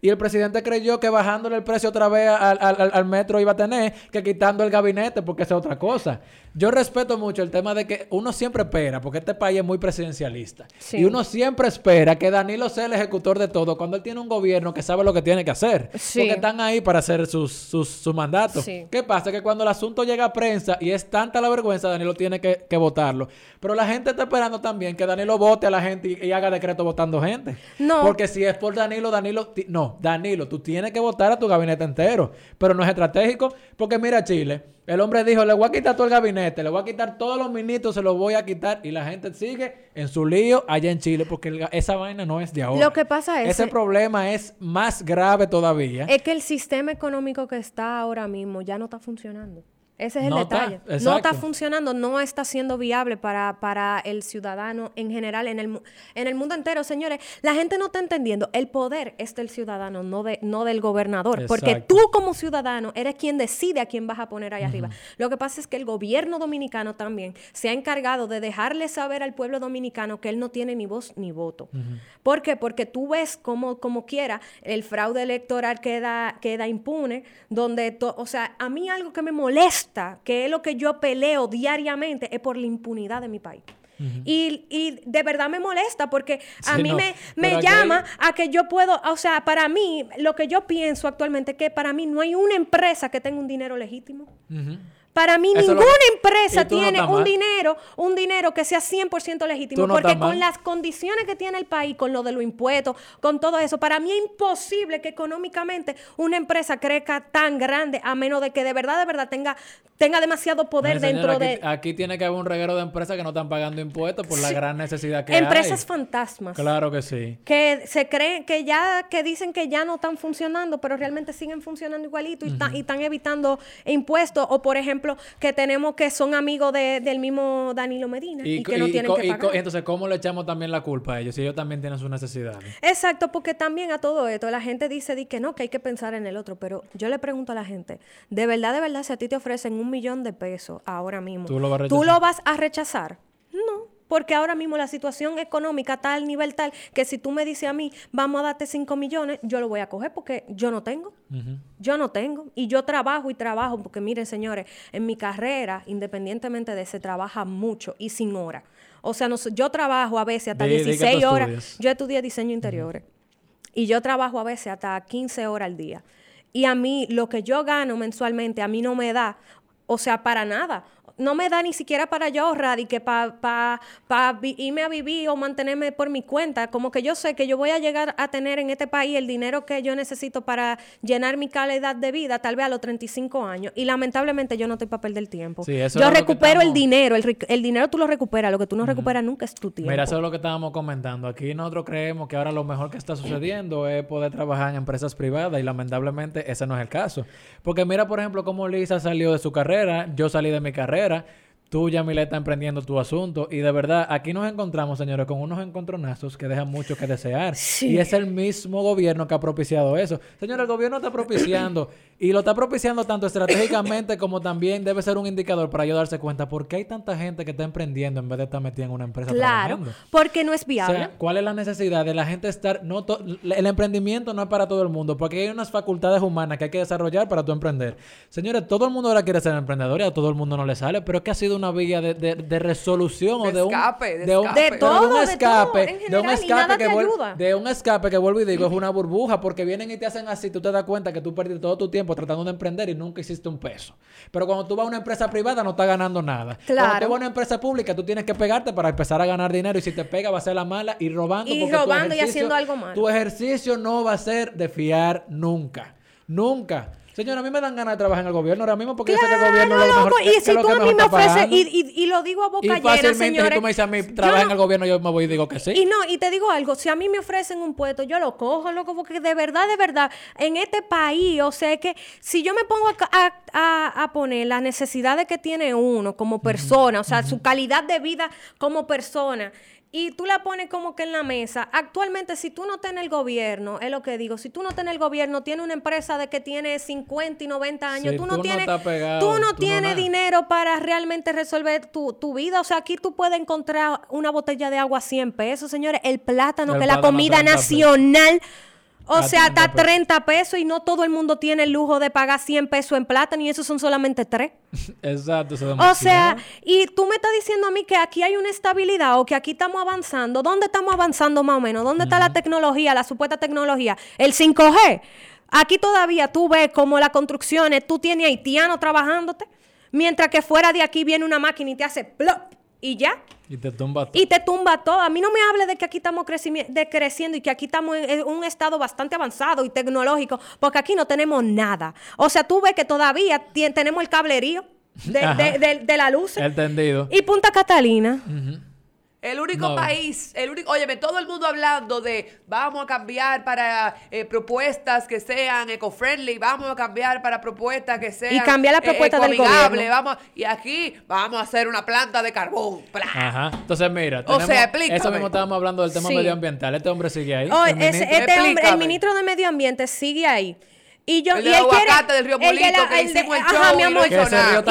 Y el presidente creyó que bajándole el precio otra vez al, al- al- metro iba a tener que quitando el gabinete porque es otra cosa. Yo respeto mucho el tema de que uno siempre espera, porque este país es muy presidencialista. Sí. Y uno siempre espera que Danilo sea el ejecutor de todo cuando él tiene un gobierno que sabe lo que tiene que hacer. Sí. Porque están ahí para hacer sus, sus, sus mandatos. Sí. ¿Qué pasa? Que cuando el asunto llega a prensa y es tanta la vergüenza, Danilo tiene que, que votarlo. Pero la gente está esperando también que Danilo vote a la gente y, y haga decreto votando gente. No. Porque si es por Danilo, Danilo... No, Danilo, tú tienes que votar a tu gabinete entero. Pero no es estratégico. Porque mira Chile, el hombre dijo, le voy a quitar todo el gabinete, le voy a quitar todos los ministros, se los voy a quitar. Y la gente sigue en su lío allá en Chile porque el esa vaina no es de ahora. Lo que pasa es- Ese problema es más grave todavía. Es que el sistema económico que está ahora mismo ya no está funcionando. Ese es el No está, detalle. no exacto. está funcionando, no está siendo viable para, para el ciudadano en general, en el, en el mundo entero. Señores, la gente no está entendiendo. El poder es del ciudadano, no, de, no del gobernador. Porque tú como ciudadano eres quien decide a quién vas a poner ahí arriba. Lo que pasa es que el gobierno dominicano también se ha encargado de dejarle saber al pueblo dominicano que él no tiene ni voz ni voto. ¿Por qué? Porque tú ves como, como quiera el fraude electoral queda, queda impune, donde, to- o sea, a mí algo que me molesta, que es lo que yo peleo diariamente, es por la impunidad de mi país. y, y de verdad me molesta porque a Sí, mí no, me, me llama a que yo puedo, o sea, para mí, lo que yo pienso actualmente, que para mí no hay una empresa que tenga un dinero legítimo. Para mí Eso ninguna que- empresa no tiene un mal. dinero, un dinero que sea 100% legítimo, no porque con mal. las condiciones que tiene el país, con lo de los impuestos, con todo eso, para mí es imposible que económicamente una empresa crezca tan grande a menos de que de verdad, de verdad tenga, tenga demasiado poder Mire, señora, dentro aquí, de aquí tiene que haber un reguero de empresas que no están pagando impuestos por la gran necesidad que empresas hay. fantasmas. Claro que sí. que se creen que ya que dicen que ya no están funcionando pero realmente siguen funcionando igualito y, están- y están evitando impuestos o por ejemplo que tenemos que son amigos de- del mismo Danilo Medina y, que no y- tienen co- que y pagar y entonces, ¿cómo le echamos también la culpa a ellos? Si ellos también tienen sus necesidades. Exacto, porque también a todo esto la gente dice di que no, que hay que pensar en el otro, pero yo le pregunto a la gente, de verdad, de verdad, si a ti te ofrecen un millón de pesos ahora mismo, ¿Tú lo vas a ¿tú lo vas a rechazar? No, porque ahora mismo la situación económica está al nivel tal que si tú me dices a mí, vamos a darte 5 millones, yo lo voy a coger porque yo no tengo. Yo no tengo. Y yo trabajo y trabajo, porque miren, señores, en mi carrera, independientemente de se trabaja mucho y sin hora. O sea, nos- yo trabajo a veces hasta tú 16 horas. estudias. Yo estudié diseño interiores. Y yo trabajo a veces hasta 15 horas al día. Y a mí, lo que yo gano mensualmente, a mí no me da, o sea, para nada. No me da ni siquiera para yo ahorrar y que para pa, pa irme a vivir o mantenerme por mi cuenta. Como que yo sé que yo voy a llegar a tener en este país el dinero que yo necesito para llenar mi calidad de vida, tal vez a los 35 años. Y lamentablemente yo no estoy para perder tiempo. Sí, eso yo recupero el dinero. El, el dinero tú lo recuperas. Lo que tú no recuperas nunca es tu tiempo. Mira, eso es lo que estábamos comentando. Aquí nosotros creemos que ahora lo mejor que está sucediendo es poder trabajar en empresas privadas y lamentablemente ese no es el caso. Porque mira, por ejemplo, cómo Lisa salió de su carrera, yo salí de mi carrera. espera Tú, Yamile, está emprendiendo tu asunto. Y de verdad, aquí nos encontramos, señores, con unos encontronazos que dejan mucho que desear. Sí. Y es el mismo gobierno que ha propiciado eso. Señores, el gobierno está propiciando. y lo está propiciando tanto estratégicamente como también debe ser un indicador para yo darse cuenta por qué hay tanta gente que está emprendiendo en vez de estar metida en una empresa Claro, trabajando. porque no es O viable. sea, ¿cuál es la necesidad de la gente estar... No el emprendimiento no es para todo el mundo, porque hay unas facultades humanas que hay que desarrollar para tú emprender. Señores, todo el mundo ahora quiere ser emprendedor y a todo el mundo no le sale, pero es que ha sido una vía de, de- de resolución De o de un... escape, de un- escape. De todo, un de escape, todo, en de un general, escape que te vuel- ayuda. de un escape que vuelvo y digo es una burbuja, porque vienen y te hacen así, tú te das cuenta que tú perdiste todo tu tiempo tratando de emprender y nunca hiciste un peso. Pero cuando tú vas a una empresa privada no estás ganando nada. Cuando Claro. tú vas a una empresa pública tú tienes que pegarte para empezar a ganar dinero y si te pega va a ser la mala y robando. Y robando y haciendo algo malo. Tu ejercicio no va a ser de fiar nunca. Nunca. Señora, a mí me dan ganas de trabajar en el gobierno ahora mismo porque yo sé que el Claro, gobierno es lo mejor y que si tú a mí me ofreces, y, y- y lo digo a boca Y llena, señores. si tú me dices a mí, trabaja en el gobierno, yo me voy y digo que sí. Y no, y te digo algo, si a mí me ofrecen un puesto, yo lo cojo, loco, porque de verdad, de verdad, en este país, o sea, que si yo me pongo a- a- a poner las necesidades que tiene uno como persona, o sea, su calidad de vida como persona, y tú la pones como que en la mesa, actualmente si tú no estás en el gobierno, es lo que digo, si tú no estás en el gobierno, tiene una empresa de que tiene 50 y 90 años, Si tú no tienes, pegado, tú no tú no tienes dinero para realmente resolver tu, tu vida, o sea, aquí tú puedes encontrar una botella de agua a 100 pesos, señores, el plátano, El que es la comida 30 pesos. O sea, 30 está pesos. 30 pesos y no todo el mundo tiene el lujo de pagar 100 pesos en plátano y esos son solamente 3. Exacto, eso es O sea, y tú me estás diciendo a mí que aquí hay una estabilidad o que aquí estamos avanzando. ¿Dónde estamos avanzando más o menos? ¿Dónde está la tecnología, la supuesta tecnología? El 5G. Aquí todavía tú ves como las construcciones, tú tienes haitianos trabajándote, mientras que fuera de aquí viene una máquina y te hace plop y ya. Y te tumba todo. Y te tumba todo. A mí no me hable de que aquí estamos creciendo y que aquí estamos en, un estado bastante avanzado y tecnológico, porque aquí no tenemos nada. O sea, tú ves que todavía tenemos el cablerío de, de- de- de la luz. El tendido. Y Punta Catalina. El único No. país, el único, óyeme, todo el mundo hablando de vamos a cambiar para eh, propuestas que sean eco-friendly, vamos a cambiar para propuestas que sean cambiar la propuesta del gobierno. vamos, y aquí vamos a hacer una planta de carbón. ¡Pla! Ajá. Entonces, mira, O tenemos- sea, explícame. eso mismo estábamos hablando del tema Sí. medioambiental. Este hombre sigue ahí. Oh, el ese- ministro. este hombre, el ministro de Medio Ambiente sigue ahí. Y yo, El y del él quiere- aguacate del río el de Pulito, que el de- hicimos el ajá, show mi y no amor.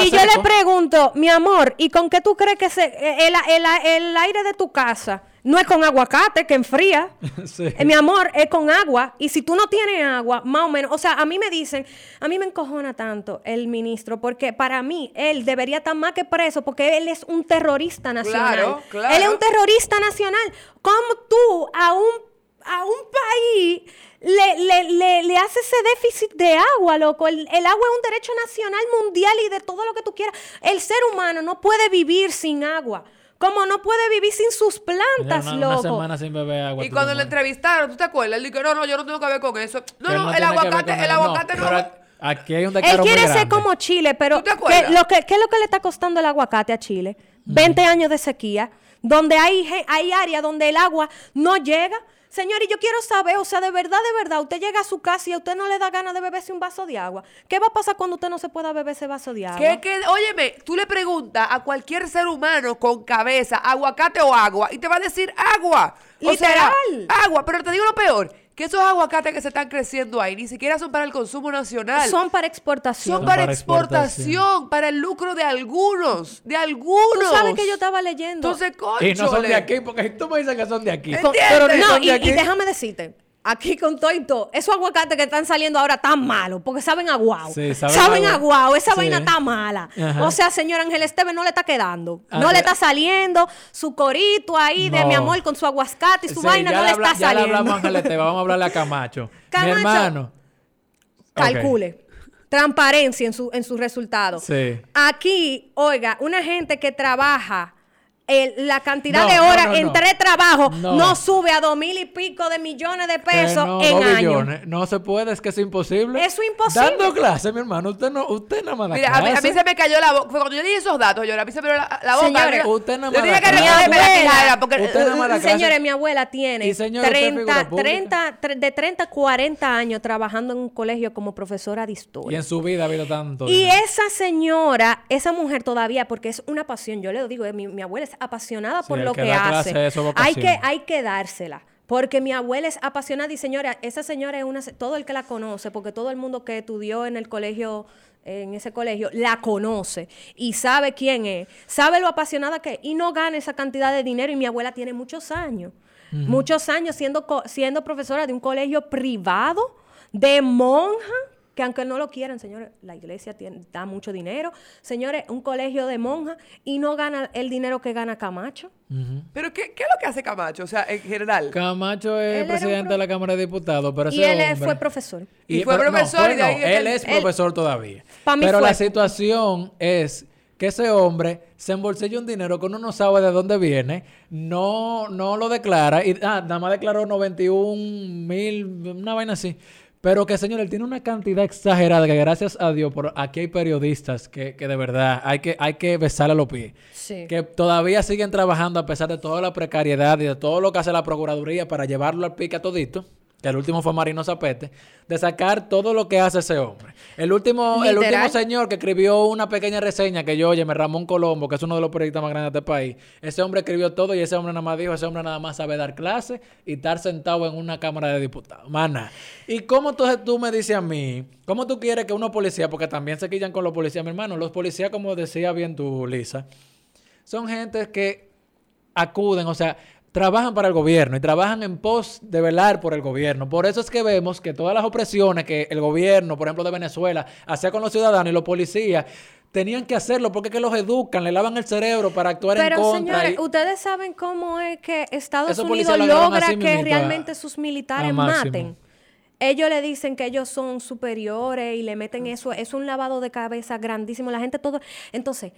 Y yo le pregunto, mi amor, ¿y con qué tú crees que se, el, el- el aire de tu casa no es con aguacate que enfría? Sí. Eh, mi amor, es con agua. Y si tú no tienes agua, más o menos, o sea, a mí me dicen, a mí me encojona tanto el ministro, porque para mí él debería estar más que preso, porque él es un terrorista nacional. Claro, claro. Él es un terrorista nacional. ¿Cómo tú a un, a un país le, le, le, le haces ese déficit de agua, loco? El, el agua es un derecho nacional mundial y de todo lo que tú quieras. El ser humano no puede vivir sin agua. Como no puede vivir sin sus plantas, Una, una loco. semana sin beber agua. Y cuando le entrevistaron, ¿tú te acuerdas? Él dijo, no, no, yo no tengo que ver con eso. No, no, el aguacate, el aguacate no. aquí hay un Él quiere ser como Chile, pero ¿Tú te acuerdas? ¿qué, lo que, ¿qué es lo que le está costando el aguacate a Chile? 20 años de sequía, donde hay, hay áreas donde el agua no llega. Señor, y yo quiero saber, o sea, de verdad, de verdad, usted llega a su casa y a usted no le da ganas de beberse un vaso de agua. ¿Qué va a pasar cuando usted no se pueda beber ese vaso de agua? ¿Qué, qué? Óyeme, tú le preguntas a cualquier ser humano con cabeza, aguacate o agua, y te va a decir agua. O sea, Literal. agua. Pero te digo lo peor, que esos aguacates que se están creciendo ahí ni siquiera son para el consumo nacional. Son para exportación. Son para, para exportación, exportación. para el lucro de algunos, de algunos. Tú sabes que yo estaba leyendo. Entonces, Y no son de aquí, porque si tú me dices que son de aquí. Con- Pero no, son y, de y aquí. déjame decirte, aquí con todo y todo, esos aguacates que están saliendo ahora están malos, porque saben aguao. Sí, saben saben a aguao, esa Sí. vaina está mala. Ajá. O sea, señor Ángel Esteban no le está quedando. Ah, no le está saliendo su corito ahí de No. mi amor con su aguacate y su Sí, vaina ya no le habla- está Ya le saliendo. hablamos a Ángel Esteban, vamos a hablarle a Camacho. Camacho. Mi hermano. Calcule. Transparencia en su, en sus resultados. Sí. Aquí, oiga, una gente que trabaja el- la cantidad No, de horas no, en no. tres trabajos No. no. sube a dos mil y pico de millones de pesos no, en dos años. billones. No se puede, es que es imposible. Eso es imposible. Dando clase, mi hermano. Usted no, usted nada más da Mira, a mí, a mí clase. se me cayó la boca. Cuando yo di esos datos, yo a mí se me dio la, la boca. Señores, usted nada más da que clase. abuela- porque Usted nada más clase. Señores, mi abuela tiene Y señor, usted es 30, figura pública. 30, tre- de 30 a 40 años trabajando en un colegio como profesora de Y historia. en su vida ha habido tanto. Y dinero. esa señora, esa mujer todavía, porque es una pasión, yo le digo, eh, mi, mi abuela es apasionada Sí, por lo que hace. es hay, que, hay que dársela. Porque mi abuela es apasionada. Y señora, esa señora es una, todo el que la conoce, porque todo el mundo que estudió en el colegio, en ese colegio, la conoce y sabe quién es, sabe lo apasionada que es. Y no gana esa cantidad de dinero. Y mi abuela tiene muchos años, muchos años siendo, siendo profesora de un colegio privado, de monja, que aunque no lo quieran, señores, la iglesia tiene, da mucho dinero, señores, un colegio de monja y no gana el dinero que gana Camacho. Pero ¿qué, ¿qué es lo que hace Camacho? O sea, en general. Camacho es presidente pro- de la Cámara de Diputados, pero Y él hombre- fue profesor. Y fue pero profesor fue y de ahí no, es que él él- es él- profesor todavía. Pa' mí pero fue. la situación es que ese hombre se embolsilla un dinero que uno no sabe de dónde viene, no, no lo declara, y ah, nada más declaró 91 mil, una vaina así. Pero que, señor, él tiene una cantidad exagerada que gracias a Dios, por aquí hay periodistas que, que de verdad hay que, hay que besarle los pies. Sí. Que todavía siguen trabajando a pesar de toda la precariedad y de todo lo que hace la Procuraduría para llevarlo al pique a todito. Que el último fue Marino Zapete, de sacar todo lo que hace ese hombre. El último, el último señor que escribió una pequeña reseña que yo, oye, Ramón Colombo, que es uno de los periodistas más grandes de este país, ese hombre escribió todo y ese hombre nada más dijo, ese hombre nada más sabe dar clases y estar sentado en una Cámara de Diputados. Mana. ¿Y cómo entonces tú me dices a mí, cómo tú quieres que unos policías, porque también se quillan con los policías, mi hermano, los policías, como decía bien tú, Lisa, son gente que acuden, o sea, trabajan para el gobierno y trabajan en pos de velar por el gobierno. Por eso es que vemos que todas las opresiones que el gobierno, por ejemplo, de Venezuela, hacía con los ciudadanos y los policías, tenían que hacerlo porque es que los educan, le lavan el cerebro para actuar en Pero contra. señores, y- ustedes saben cómo es que Estados Unidos logra que a- realmente sus militares maten. Ellos le dicen que ellos son superiores y le meten eso, es un lavado de cabeza grandísimo. La gente todo, entonces,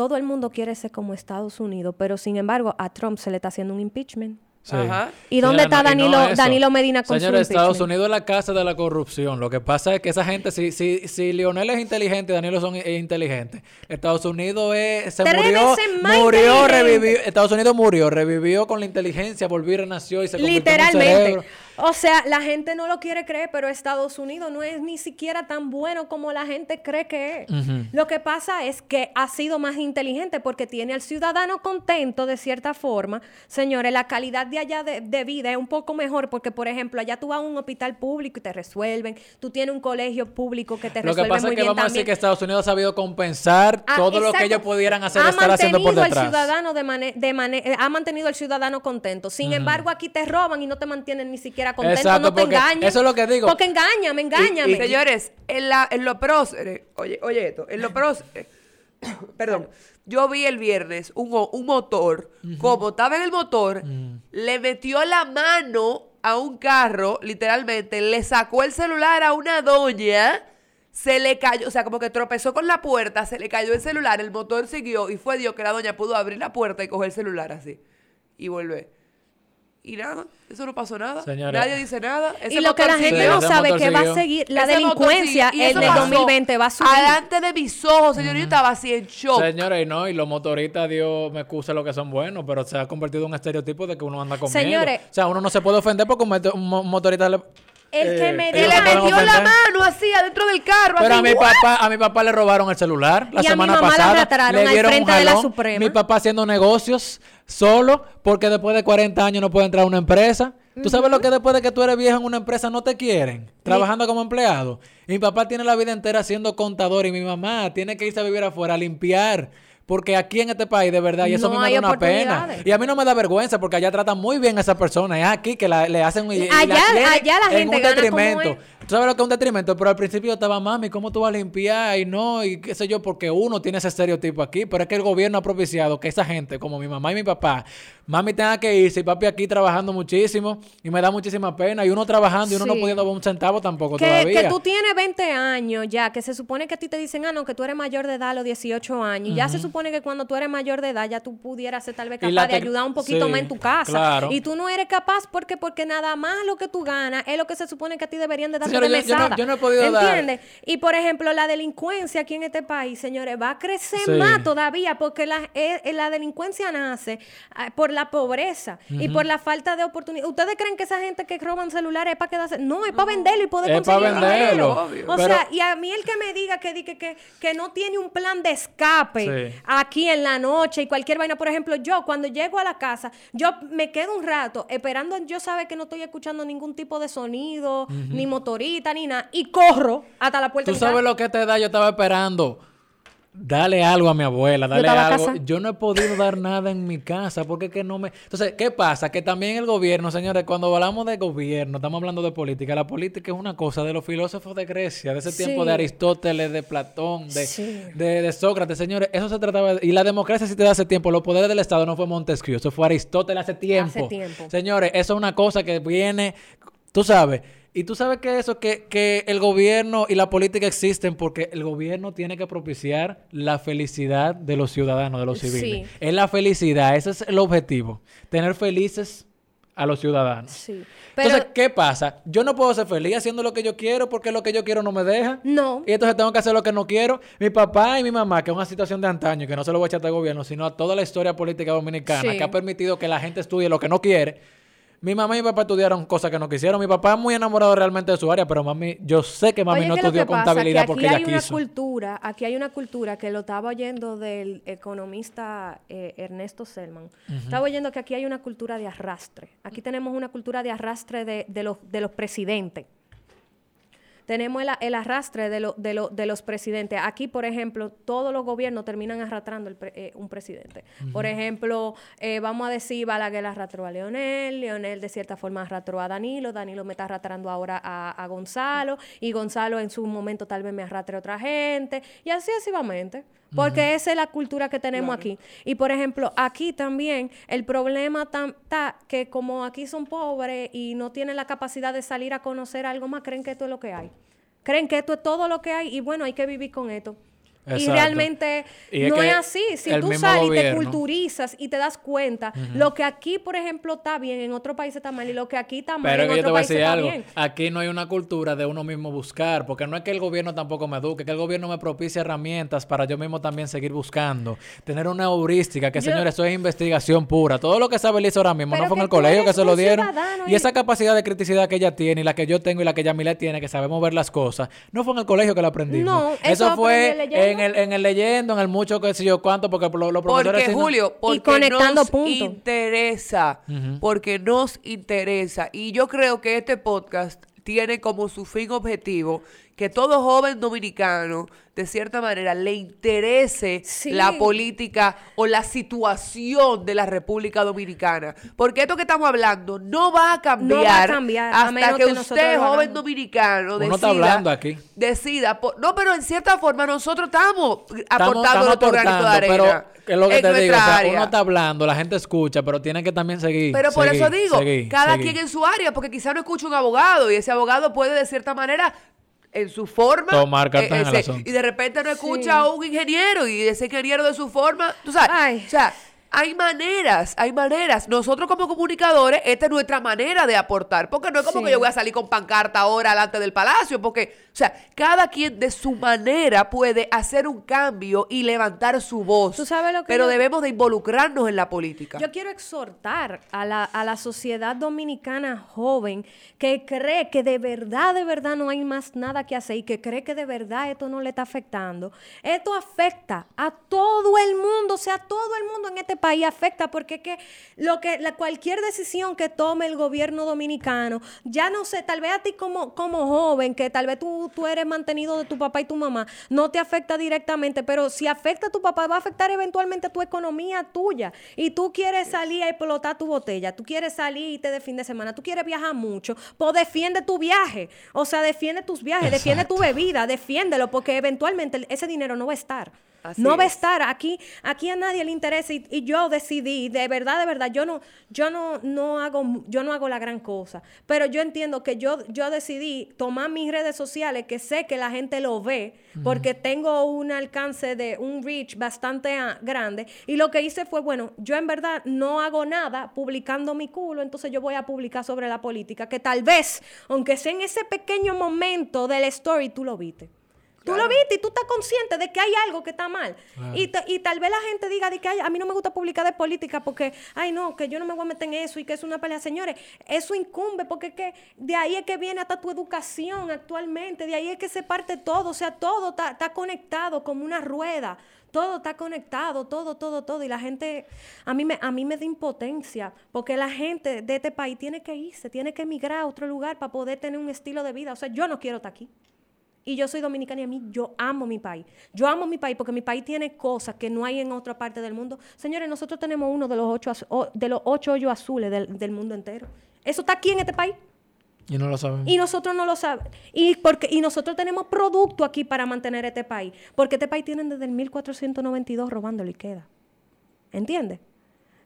todo el mundo quiere ser como Estados Unidos, pero sin embargo a Trump se le está haciendo un impeachment. Sí. Ajá. ¿Y dónde está no- Danilo-. Danilo Medina con su Señores, Estados impeachment? Unidos es la casa de la corrupción. Lo que pasa es que esa gente, si, si, si Lionel es inteligente Danilo son, es inteligente, Estados Unidos es, se murió, murió, revivió. Estados Unidos murió, revivió con la inteligencia, volvió y renació y se convirtió en un Literalmente. cerebro. O sea, la gente no lo quiere creer, pero Estados Unidos no es ni siquiera tan bueno como la gente cree que es. Lo que pasa es que ha sido más inteligente porque tiene al ciudadano contento de cierta forma. Señores, la calidad de allá de, de vida es un poco mejor porque, por ejemplo, allá tú vas a un hospital público y te resuelven. Tú tienes un colegio público que te Lo que resuelve pasa muy es que bien vamos a decir que Estados Unidos ha sabido compensar Ah, todo lo que exacto. ellos pudieran hacer, ha estar haciendo por mantenido al detrás. ciudadano de de ha mantenido al ciudadano contento. Sin embargo, aquí te roban y no te mantienen ni siquiera contento, Exacto, no te engañan. eso es lo que digo. Porque engáñame, engáñame. Y, señores, en, la, en los próceres, oye, oye esto, en los próceres, perdón, yo vi el viernes un, motor, como estaba en el motor, le metió la mano a un carro, literalmente, le sacó el celular a una doña, se le cayó, o sea, como que tropezó con la puerta, se le cayó el celular, el motor siguió y fue Dios que la doña pudo abrir la puerta y coger el celular así y volver. Y nada, eso no pasó nada. Señores. Nadie dice nada. y Ese lo que la gente no sabe que va a seguir, la Ese delincuencia sigue, y en el pasó 2020 va a subir. Delante de mis ojos, señor, yo estaba así en shock. Señores, y no, y los motoristas, Dios me excuse lo que son buenos, pero se ha convertido en un estereotipo de que uno anda con miedo. Señores. O sea, uno no se puede ofender porque un, moto- un mo- motorista le... El que eh, me se le metió la mano así adentro del carro. Pero a mi papá, a mi papá le robaron el celular la Y a mi semana mamá pasada. le al dieron un frente de la. Suprema. Mi papá haciendo negocios solo porque después de 40 años no puede entrar a una empresa. ¿Tú sabes lo que después de que tú eres viejo en una empresa no te quieren? Trabajando como empleado. Y mi papá tiene la vida entera siendo contador y mi mamá tiene que irse a vivir afuera a limpiar. Porque aquí en este país, de verdad, y eso No a mí me da una pena. Y a mí no me da vergüenza porque allá tratan muy bien a esa persona. Es aquí que la- le hacen... y- y la Allá- allá la en gente un gana como detrimento. ¿Tú sabes lo que es un detrimento? Pero al principio yo estaba, mami, ¿cómo tú vas a limpiar? Y no, y qué sé yo, porque uno tiene ese estereotipo aquí. Pero es que el gobierno ha propiciado que esa gente, como mi mamá y mi papá, mami tenga que irse y papi aquí trabajando muchísimo. Y me da muchísima pena. Y uno trabajando y uno no pudiendo dar un centavo tampoco que, todavía. que tú tienes 20 años ya, que se supone que a ti te dicen, ah, no, que tú eres mayor de edad a los 18 años. Y ya se supone que cuando tú eres mayor de edad ya tú pudieras ser tal vez capaz de ayudar un poquito sí, más en tu casa. claro. Y tú no eres capaz porque porque nada más lo que tú ganas es lo que se supone que a ti deberían de darte De yo- yo no- mesada. yo no he podido dar- ¿Entiendes? Y por ejemplo, la delincuencia aquí en este país, señores, va a crecer Sí. más todavía porque la, eh, eh, la delincuencia nace ah, por la pobreza y por la falta de oportunidad. ¿Ustedes creen que esa gente que roban celulares es para quedarse? No, es para venderlo y poder Es pa' conseguir venderlo. dinero. Obvio. O Pero- sea, y a mí el que me diga que, que, que, que no tiene un plan de escape Sí. aquí en la noche y cualquier vaina, por ejemplo, yo cuando llego a la casa, yo me quedo un rato esperando, yo sabe que no estoy escuchando ningún tipo de sonido, ni motorita, ni nada, y corro hasta la puerta Tú sabes lo que te da, yo estaba esperando. Dale algo a mi abuela, dale estaba algo. Yo no he podido dar nada en mi casa porque es que no me... Entonces, ¿qué pasa? Que también el gobierno, señores, cuando hablamos de gobierno, estamos hablando de política. La política es una cosa de los filósofos de Grecia, de ese tiempo de Aristóteles, de Platón, de, Sí. de, de Sócrates. Señores, eso se trataba de... Y la democracia sí te da hace tiempo. Los poderes del Estado no fue Montesquieu, eso fue Aristóteles hace tiempo. tiempo. Señores, eso es una cosa que viene, tú sabes, y tú sabes que eso, que, que el gobierno y la política existen porque el gobierno tiene que propiciar la felicidad de los ciudadanos, de los Sí. civiles. Es la felicidad, ese es el objetivo. Tener felices a los ciudadanos. Sí. Pero Entonces, ¿qué pasa? Yo no puedo ser feliz haciendo lo que yo quiero porque lo que yo quiero no me deja. no. Y entonces tengo que hacer lo que no quiero. Mi papá y mi mamá, que es una situación de antaño, que no se lo voy a echar al gobierno, sino a toda la historia política dominicana, Sí. que ha permitido que la gente estudie lo que no quiere. Mi mamá y mi papá estudiaron cosas que no quisieron. Mi papá es muy enamorado realmente de su área, pero mami, yo sé que mami Oye, no ¿qué es lo estudió que pasa? contabilidad Que porque aquí ella hay una quiso. cultura, aquí hay una cultura que lo estaba oyendo del economista eh, Ernesto Selman. Estaba oyendo que aquí hay una cultura de arrastre. Aquí tenemos una cultura de arrastre de, de los, de los presidentes. Tenemos el, el arrastre de, lo- de, lo- de los presidentes. Aquí, por ejemplo, todos los gobiernos terminan arrastrando el pre- eh, un presidente. Por ejemplo, eh, vamos a decir, Balaguer arrastró a Leonel, Leonel de cierta forma arrastró a Danilo, Danilo me está arrastrando ahora a, a Gonzalo, y Gonzalo en su momento tal vez me arrastre a otra gente, y así sucesivamente. Porque esa es la cultura que tenemos aquí. Y por ejemplo, aquí también el problema está que como aquí son pobres y no tienen la capacidad de salir a conocer algo más, creen que esto es lo que hay. Creen que esto es todo lo que hay y bueno, hay que vivir con esto. Y Exacto. realmente Y no es así. Si tú sales y te culturizas y te das cuenta, lo que aquí, por ejemplo, está bien, en otro país está mal, y lo que aquí está mal, Pero en que yo te otro voy a decir está algo. bien. Aquí no hay una cultura de uno mismo buscar, porque no es que el gobierno tampoco me eduque, que el gobierno me propicie herramientas para yo mismo también seguir buscando. Tener una heurística, que Yo- señores, eso es investigación pura. Todo lo que sabe Liz ahora mismo Pero no fue en el colegio que se lo dieron. Y y- esa capacidad de criticidad que ella tiene y la que yo tengo y la que Yamile tiene, que sabemos ver las cosas, no fue en el colegio que la aprendimos. No, eso eso fue leyendo. En el, en el leyendo, en el mucho que sé yo cuánto, porque lo- los profesores... Porque, Julio, porque conectando nos puntos. interesa. Porque nos interesa. Y yo creo que este podcast tiene como su fin objetivo que todo joven dominicano, de cierta manera, le interese Sí. la política o la situación de la República Dominicana. Porque esto que estamos hablando no va a cambiar, No va a cambiar, a hasta menos que, que usted, joven dominicano, Uno está decida, hablando aquí. decida. por- no, pero en cierta forma nosotros estamos Estamos, aportando estamos nuestro granito de aportando, arena. pero es lo que en te digo, o sea, uno está hablando, la gente escucha, pero tiene que también seguir. Pero por seguir, eso digo, seguir, cada seguir. quien en su área, porque quizá no escucha un abogado y ese abogado puede de cierta manera en su forma Tomar cartas en el asunto. y de repente no escucha a un ingeniero y ese ingeniero de su forma, tú sabes, Ay. o sea, hay maneras, hay maneras. Nosotros como comunicadores, esta es nuestra manera de aportar, porque no es como Sí. que yo voy a salir con pancarta ahora delante del palacio, porque, o sea, cada quien de su manera puede hacer un cambio y levantar su voz. Tú sabes lo que pero yo- debemos de involucrarnos en la política. Yo quiero exhortar a la, a la sociedad dominicana joven que cree que de verdad, de verdad no hay más nada que hacer y que cree que de verdad esto no le está afectando. Esto afecta a todo el mundo, o sea, todo el mundo en este país afecta porque es que lo que la, cualquier decisión que tome el gobierno dominicano, ya no sé, tal vez a ti como, como joven, que tal vez tú, tú eres mantenido de tu papá y tu mamá, no te afecta directamente, pero si afecta a tu papá, va a afectar eventualmente a tu economía tuya. Y tú quieres salir a explotar tu botella, tú quieres salir y te de fin de semana, tú quieres viajar mucho, pues defiende tu viaje. O sea, defiende tus viajes, defiende tu bebida, defiéndelo, porque eventualmente ese dinero no va a estar. Así no va a es. estar aquí, aquí a nadie le interesa y, y yo decidí, de verdad, de verdad, yo no, yo no, no hago, yo no hago la gran cosa, pero yo entiendo que yo, yo decidí tomar mis redes sociales que sé que la gente lo ve, porque tengo un alcance de un reach bastante grande y lo que hice fue, bueno, yo en verdad no hago nada publicando mi culo, entonces yo voy a publicar sobre la política, que tal vez, aunque sea en ese pequeño momento del story, tú lo viste. Tú lo viste y tú estás consciente de que hay algo que está mal. Y, ta- y tal vez la gente diga de que "Ay, a mí no me gusta publicar de política porque, ay no, que yo no me voy a meter en eso y que es una pelea. Señores, eso incumbe porque es que de ahí es que viene hasta tu educación actualmente, de ahí es que se parte todo, o sea, todo está, está conectado como una rueda. Todo está conectado, todo, todo, todo. Y la gente, a mí, me, a mí me da impotencia, porque la gente de este país tiene que irse, tiene que emigrar a otro lugar para poder tener un estilo de vida. O sea, yo no quiero estar aquí. Y yo soy dominicana y a mí yo amo mi país. Yo amo mi país porque mi país tiene cosas que no hay en otra parte del mundo. Señores, nosotros tenemos uno de los ocho, de los ocho hoyos azules del, del mundo entero. Eso está aquí en este país. Y no lo sabemos. Y nosotros no lo sabemos. Y, porque, y nosotros tenemos producto aquí para mantener este país. Porque este país tienen desde el 1492 robándolo y queda. ¿Entiendes?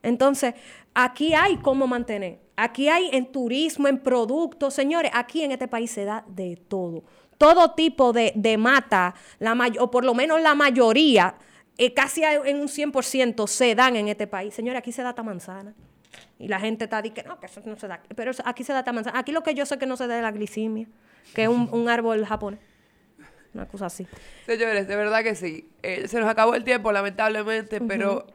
Entonces, aquí hay cómo mantener. Aquí hay en turismo, en productos. Señores, aquí en este país se da de todo. Todo tipo de, de mata, la o por lo menos la mayoría, eh, casi en un 100% se dan en este país. Señores, aquí se da hasta manzana. Y la gente está diciendo, no, que eso no se da. Pero aquí se da esta manzana. Aquí lo que yo sé que no se da es la glicimia, que es un, un árbol japonés. Una cosa así. Señores, de verdad que sí. Eh, se nos acabó el tiempo, lamentablemente, pero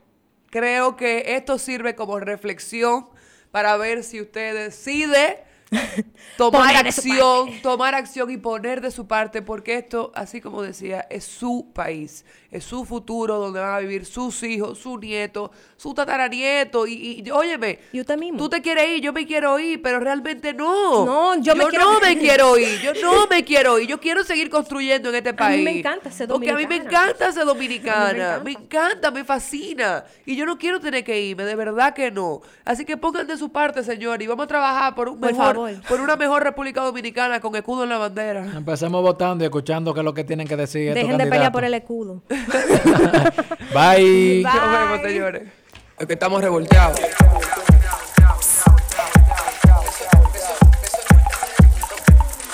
creo que esto sirve como reflexión para ver si usted decide tomar acción, tomar acción y poner de su parte, porque esto, así como decía, es su país, es su futuro donde van a vivir sus hijos, su nieto, su tataranieto. Y, y óyeme, ¿Y usted mismo? tú te quieres ir, yo me quiero ir, pero realmente no. No, yo me quiero- no me quiero ir, yo no me quiero ir, yo quiero seguir construyendo en este A país. mí me encanta ser Porque a mí me dominicana. encanta ser dominicana, A me encanta, me fascina. Y yo no quiero tener que irme, de verdad que no. Así que pongan de su parte, señor, y vamos a trabajar por un Por mejor, favor. por una mejor República Dominicana con escudo en la bandera. Empecemos votando y escuchando qué es lo que tienen que decir estos Dejen de pelear por el escudo. Bye. Bye. Nos vemos, señores. Es que estamos revolteados.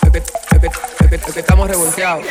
Es que, es que- es que- es que estamos revolteados.